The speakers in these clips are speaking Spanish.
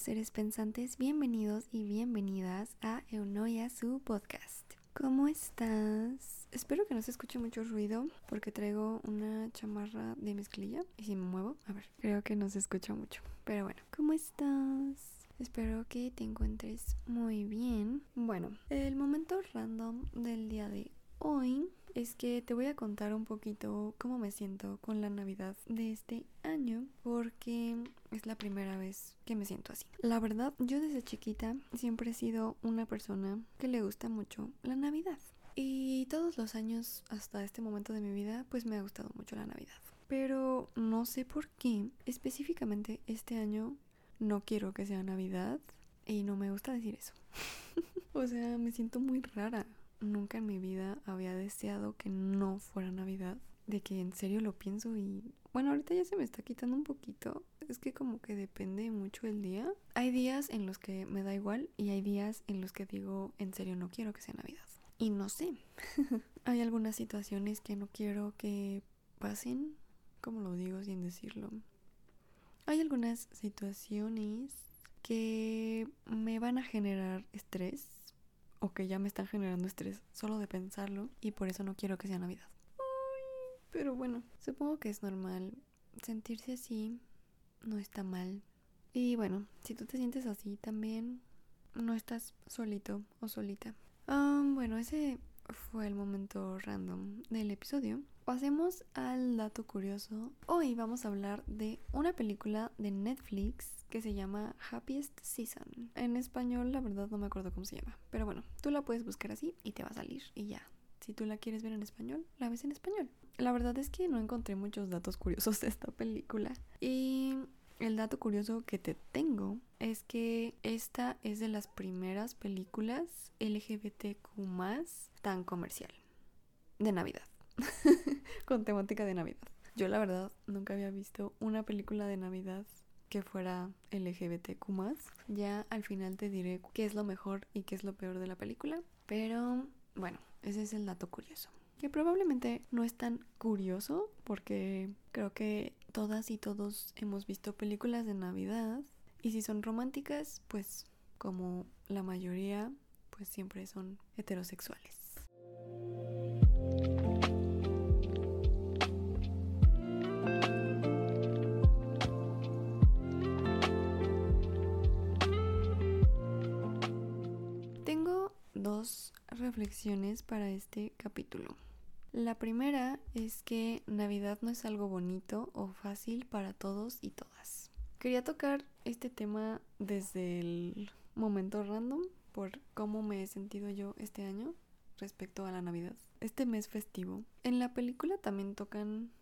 seres pensantes, bienvenidos y bienvenidas a Eunoia, su podcast. ¿Cómo estás? Espero que no se escuche mucho ruido porque traigo una chamarra de mezclilla y si me muevo, a ver, creo que no se escucha mucho. Pero bueno, ¿cómo estás? Espero que te encuentres muy bien. Bueno, el momento random del día de hoy es que te voy a contar un poquito cómo me siento con la Navidad de este año porque es la primera vez que me siento así. La verdad, yo desde chiquita siempre he sido una persona que le gusta mucho la Navidad. Y todos los años hasta este momento de mi vida pues me ha gustado mucho la Navidad. Pero no sé por qué específicamente este año no quiero que sea Navidad y no me gusta decir eso. o sea, me siento muy rara nunca en mi vida había deseado que no fuera Navidad. De que en serio lo pienso y bueno, ahorita ya se me está quitando un poquito. Es que como que depende mucho el día. Hay días en los que me da igual y hay días en los que digo, en serio no quiero que sea Navidad. Y no sé. hay algunas situaciones que no quiero que pasen. Como lo digo sin decirlo? Hay algunas situaciones que me van a generar estrés o que ya me están generando estrés solo de pensarlo y por eso no quiero que sea Navidad. Pero bueno, supongo que es normal. Sentirse así no está mal. Y bueno, si tú te sientes así también, no estás solito o solita. bueno, ese fue el momento random del episodio. Pasemos al dato curioso. Hoy vamos a hablar de una película de Netflix que se llama Happiest Season. En español, la verdad no me acuerdo cómo se llama. Pero bueno, tú la puedes buscar así y te va a salir y ya. Si tú la quieres ver en español, la ves en español. La verdad es que no encontré muchos datos curiosos de esta película. Y el dato curioso que te tengo es que esta es de las primeras películas LGBTQ tan comercial de Navidad. Con temática de Navidad. Yo la verdad nunca había visto una película de Navidad que fuera LGBTQ Ya al final te diré qué es lo mejor y qué es lo peor de la película. Pero bueno, ese es el dato curioso que probablemente no es tan curioso porque creo que todas y todos hemos visto películas de Navidad y si son románticas, pues como la mayoría, pues siempre son heterosexuales. Tengo dos reflexiones para este capítulo. La primera es que Navidad no es algo bonito o fácil para todos y todas. Quería tocar este tema desde el momento random por cómo me he sentido yo este año respecto a la Navidad. Este mes festivo. En la película también tocan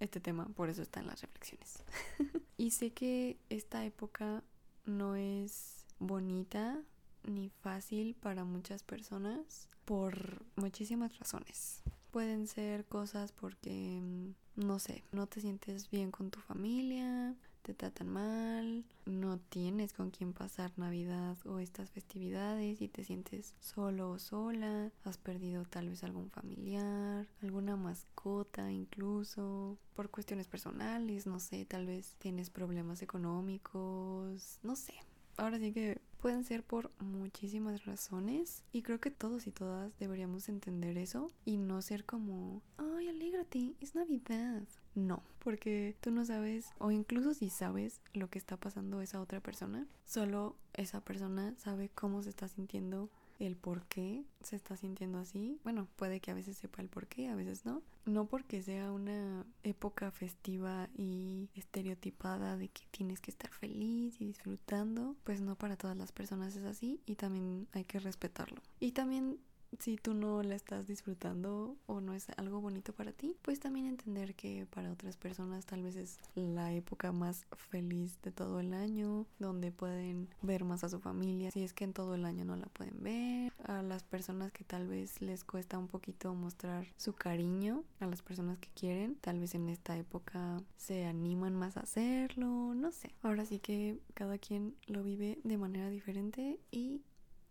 este tema, por eso está en las reflexiones. y sé que esta época no es bonita ni fácil para muchas personas por muchísimas razones. Pueden ser cosas porque, mm, no sé, no te sientes bien con tu familia, te tratan mal, no tienes con quién pasar Navidad o estas festividades y te sientes solo o sola, has perdido tal vez algún familiar, alguna mascota incluso, por cuestiones personales, no sé, tal vez tienes problemas económicos, no sé, ahora sí que pueden ser por muchísimas razones y creo que todos y todas deberíamos entender eso y no ser como, ay, alégrate, es Navidad. No, porque tú no sabes o incluso si sabes lo que está pasando esa otra persona, solo esa persona sabe cómo se está sintiendo el por qué se está sintiendo así. Bueno, puede que a veces sepa el por qué, a veces no. No porque sea una época festiva y estereotipada de que tienes que estar feliz y disfrutando, pues no para todas las personas es así y también hay que respetarlo. Y también si tú no la estás disfrutando o no es algo bonito para ti, pues también entender que para otras personas tal vez es la época más feliz de todo el año, donde pueden ver más a su familia, si es que en todo el año no la pueden ver, a las personas que tal vez les cuesta un poquito mostrar su cariño a las personas que quieren, tal vez en esta época se animan más a hacerlo, no sé. Ahora sí que cada quien lo vive de manera diferente y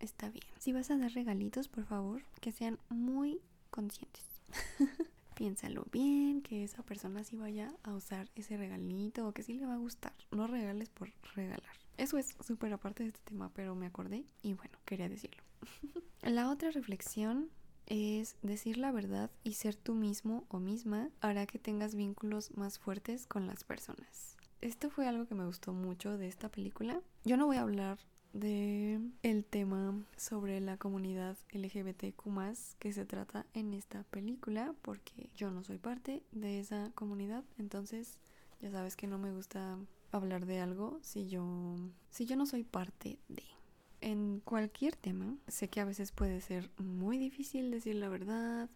está bien. Si vas a dar regalitos, por favor, que sean muy conscientes. Piénsalo bien, que esa persona sí vaya a usar ese regalito o que sí le va a gustar. No regales por regalar. eso es súper aparte de este tema, pero me acordé y bueno, quería decirlo. la otra reflexión es decir la verdad y ser tú mismo o misma hará que tengas vínculos más fuertes con las personas. Esto fue algo que me gustó mucho de esta película. Yo no voy a hablar de el tema sobre la comunidad LGBTQ que se trata en esta película porque yo no soy parte de esa comunidad. Entonces ya sabes que no me gusta hablar de algo si yo si yo no soy parte de. En cualquier tema sé que a veces puede ser muy difícil decir la verdad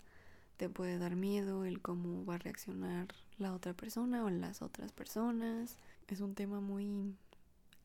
te puede dar miedo el cómo va a reaccionar la otra persona o las otras personas. Es un tema muy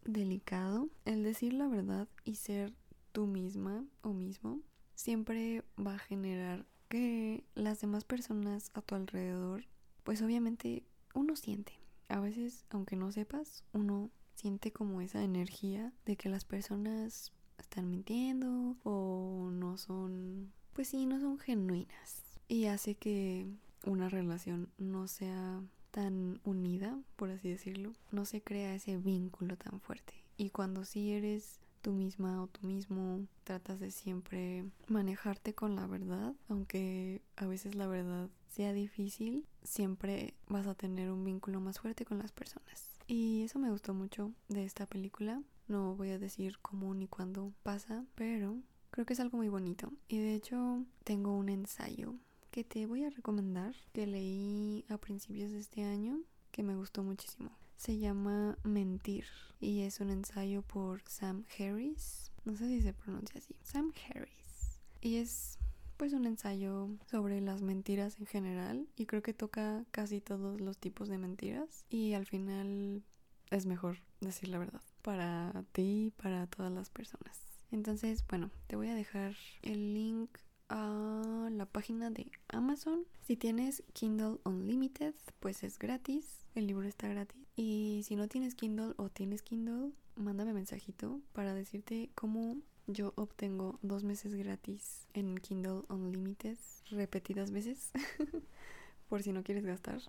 delicado. El decir la verdad y ser tú misma o mismo siempre va a generar que las demás personas a tu alrededor, pues obviamente uno siente. A veces, aunque no sepas, uno siente como esa energía de que las personas están mintiendo o no son, pues sí, no son genuinas. Y hace que una relación no sea tan unida, por así decirlo, no se crea ese vínculo tan fuerte. Y cuando sí eres tú misma o tú mismo, tratas de siempre manejarte con la verdad, aunque a veces la verdad sea difícil, siempre vas a tener un vínculo más fuerte con las personas. Y eso me gustó mucho de esta película. No voy a decir cómo ni cuándo pasa, pero creo que es algo muy bonito. Y de hecho tengo un ensayo que te voy a recomendar que leí a principios de este año que me gustó muchísimo. Se llama Mentir y es un ensayo por Sam Harris. No sé si se pronuncia así. Sam Harris. Y es pues un ensayo sobre las mentiras en general y creo que toca casi todos los tipos de mentiras y al final es mejor decir la verdad para ti y para todas las personas. Entonces, bueno, te voy a dejar el link a la página de Amazon. Si tienes Kindle Unlimited, pues es gratis. El libro está gratis. Y si no tienes Kindle o tienes Kindle, mándame mensajito para decirte cómo yo obtengo dos meses gratis en Kindle Unlimited repetidas veces. Por si no quieres gastar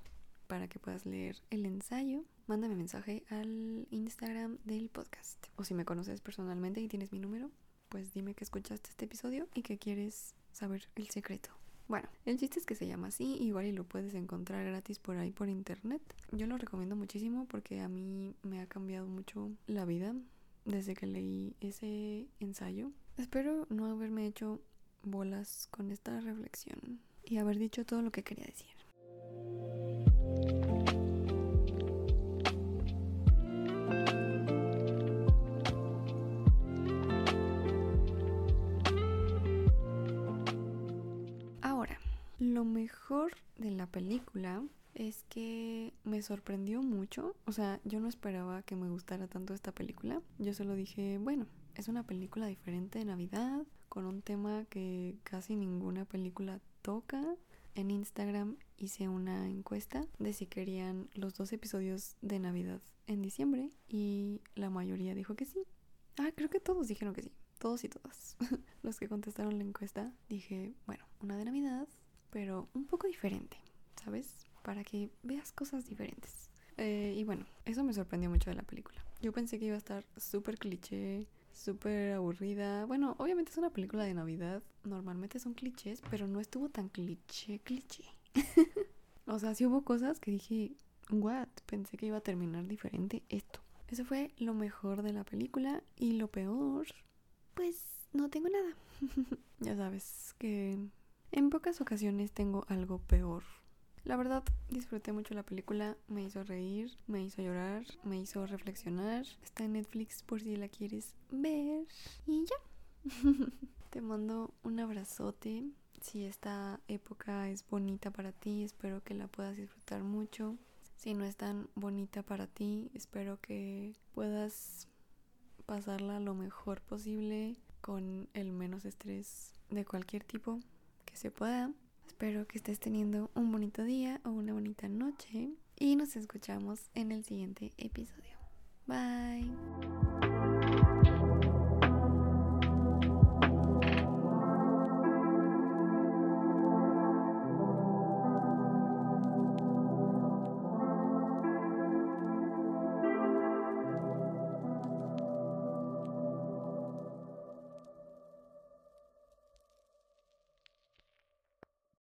para que puedas leer el ensayo, mándame mensaje al Instagram del podcast. O si me conoces personalmente y tienes mi número, pues dime que escuchaste este episodio y que quieres saber el secreto. Bueno, el chiste es que se llama así, igual y lo puedes encontrar gratis por ahí por internet. Yo lo recomiendo muchísimo porque a mí me ha cambiado mucho la vida desde que leí ese ensayo. Espero no haberme hecho bolas con esta reflexión y haber dicho todo lo que quería decir. Lo mejor de la película es que me sorprendió mucho. O sea, yo no esperaba que me gustara tanto esta película. Yo solo dije, bueno, es una película diferente de Navidad, con un tema que casi ninguna película toca. En Instagram hice una encuesta de si querían los dos episodios de Navidad en diciembre y la mayoría dijo que sí. Ah, creo que todos dijeron que sí. Todos y todas. Los que contestaron la encuesta dije, bueno, una de Navidad, pero un poco diferente, ¿sabes? Para que veas cosas diferentes. Eh, y bueno, eso me sorprendió mucho de la película. Yo pensé que iba a estar súper cliché, súper aburrida. Bueno, obviamente es una película de Navidad, normalmente son clichés, pero no estuvo tan cliché, cliché. o sea, sí hubo cosas que dije, what, pensé que iba a terminar diferente esto. Eso fue lo mejor de la película y lo peor, pues no tengo nada. ya sabes que en pocas ocasiones tengo algo peor. La verdad, disfruté mucho la película, me hizo reír, me hizo llorar, me hizo reflexionar. Está en Netflix por si la quieres ver. Y ya. Te mando un abrazote. Si esta época es bonita para ti, espero que la puedas disfrutar mucho. Si no es tan bonita para ti, espero que puedas pasarla lo mejor posible con el menos estrés de cualquier tipo que se pueda. Espero que estés teniendo un bonito día o una bonita noche y nos escuchamos en el siguiente episodio. Bye.